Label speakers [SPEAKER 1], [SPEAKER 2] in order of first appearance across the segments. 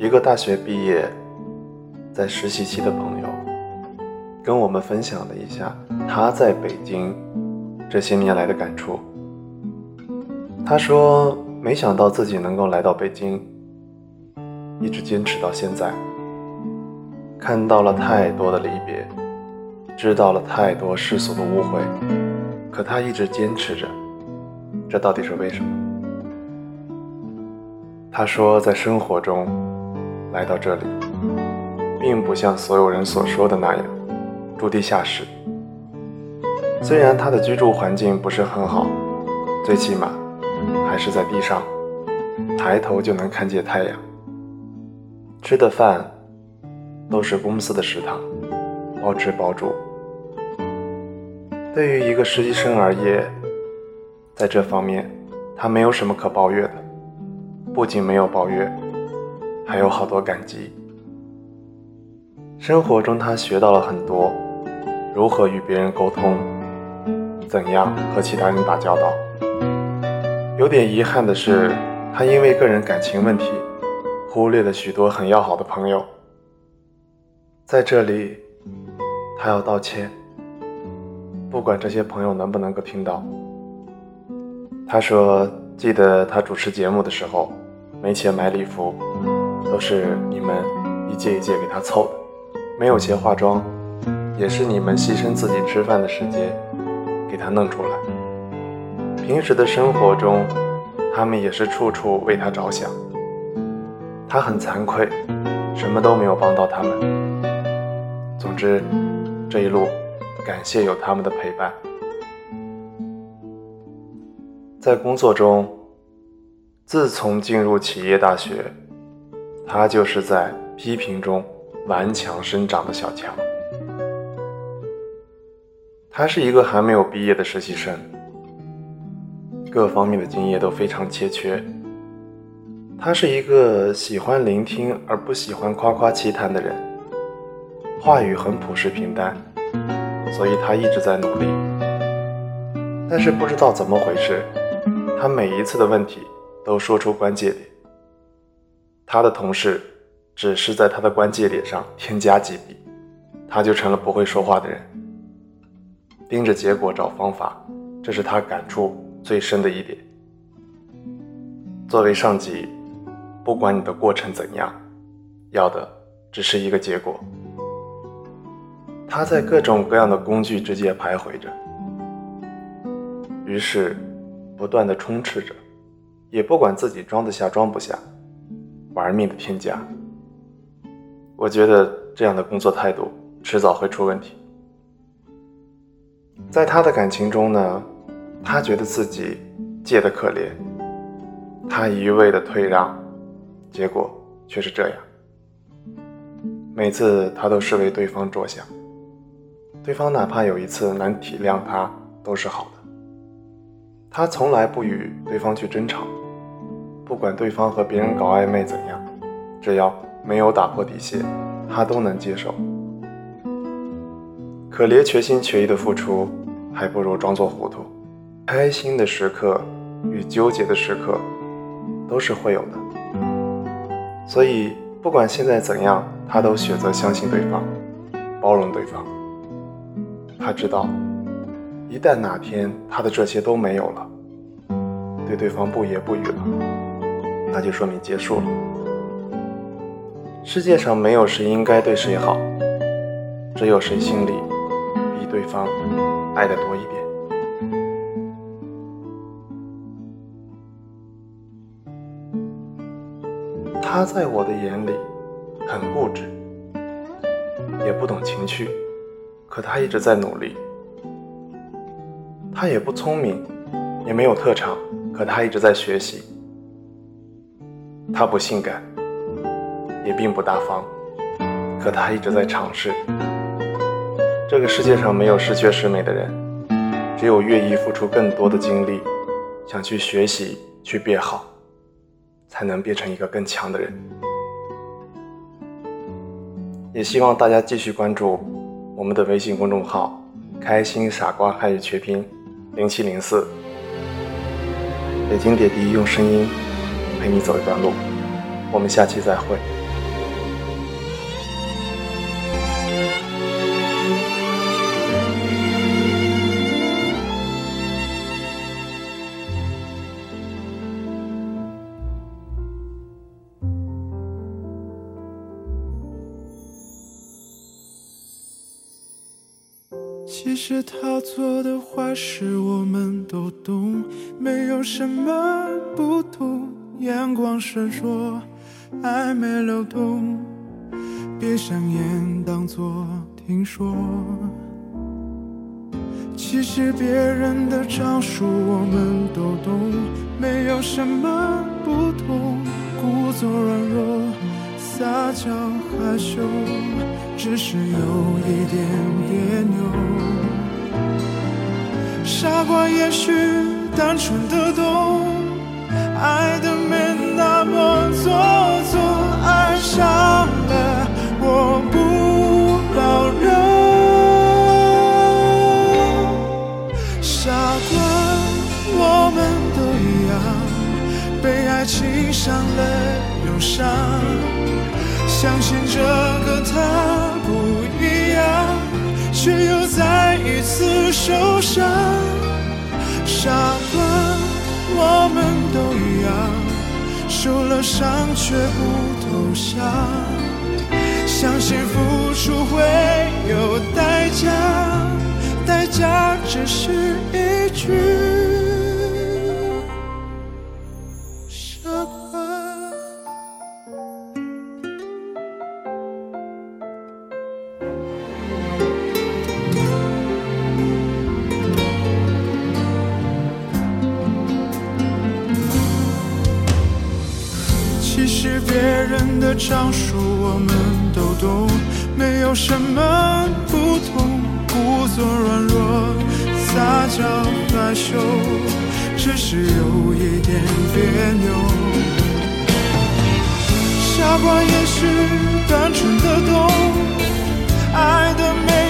[SPEAKER 1] 一个大学毕业在实习期的朋友，跟我们分享了一下他在北京这些年来的感触。他说：“没想到自己能够来到北京，一直坚持到现在，看到了太多的离别，知道了太多世俗的误会，可他一直坚持着，这到底是为什么？”他说：“在生活中。”来到这里，并不像所有人所说的那样住地下室。虽然他的居住环境不是很好，最起码还是在地上，抬头就能看见太阳。吃的饭都是公司的食堂，包吃包住。对于一个实习生而言，在这方面他没有什么可抱怨的，不仅没有抱怨。还有好多感激。生活中，他学到了很多，如何与别人沟通，怎样和其他人打交道。有点遗憾的是，他因为个人感情问题，忽略了许多很要好的朋友。在这里，他要道歉，不管这些朋友能不能够听到。他说：“记得他主持节目的时候，没钱买礼服。”都是你们一届一届给他凑的，没有钱化妆，也是你们牺牲自己吃饭的时间给他弄出来。平时的生活中，他们也是处处为他着想。他很惭愧，什么都没有帮到他们。总之，这一路感谢有他们的陪伴。在工作中，自从进入企业大学。他就是在批评中顽强生长的小强。他是一个还没有毕业的实习生，各方面的经验都非常欠缺。他是一个喜欢聆听而不喜欢夸夸其谈的人，话语很朴实平淡，所以他一直在努力。但是不知道怎么回事，他每一次的问题都说出关键点。他的同事只是在他的关节点上添加几笔，他就成了不会说话的人。盯着结果找方法，这是他感触最深的一点。作为上级，不管你的过程怎样，要的只是一个结果。他在各种各样的工具之间徘徊着，于是不断的充斥着，也不管自己装得下装不下。玩命的添加，我觉得这样的工作态度迟早会出问题。在他的感情中呢，他觉得自己贱的可怜，他一味的退让，结果却是这样。每次他都是为对方着想，对方哪怕有一次能体谅他都是好的。他从来不与对方去争吵。不管对方和别人搞暧昧怎样，只要没有打破底线，他都能接受。可怜全心全意的付出，还不如装作糊涂。开心的时刻与纠结的时刻，都是会有的。所以，不管现在怎样，他都选择相信对方，包容对方。他知道，一旦哪天他的这些都没有了，对对方不言不语了。那就说明结束了。世界上没有谁应该对谁好，只有谁心里比对方爱的多一点。他在我的眼里很固执，也不懂情趣，可他一直在努力。他也不聪明，也没有特长，可他一直在学习。他不性感，也并不大方，可他一直在尝试。这个世界上没有十全十美的人，只有愿意付出更多的精力，想去学习、去变好，才能变成一个更强的人。也希望大家继续关注我们的微信公众号“开心傻瓜汉语全拼零七零四”，北京点滴用声音。陪你走一段路。我们下期再会。
[SPEAKER 2] 其实他做的坏事我们都懂，没有什么不懂。眼光闪烁，暧昧流动，别想眼当作听说。其实别人的招数我们都懂，没有什么不同。故作软弱，撒娇害羞，只是有一点别扭。傻瓜也许单纯的懂，爱的没那么做作，爱上了我不保留。傻瓜，我们都一样，被爱情伤了又伤，相信这个他不一样，却又再一次受伤。傻瓜，受了伤却不投降，相信付出会有代价，代价只是一句的长处我们都懂，没有什么不同。故作软弱，撒娇害羞，只是有一点别扭。傻瓜也许单纯的懂，爱的美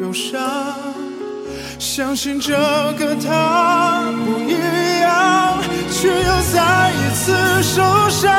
[SPEAKER 2] 忧伤，相信这个他不一样，却又再一次受伤。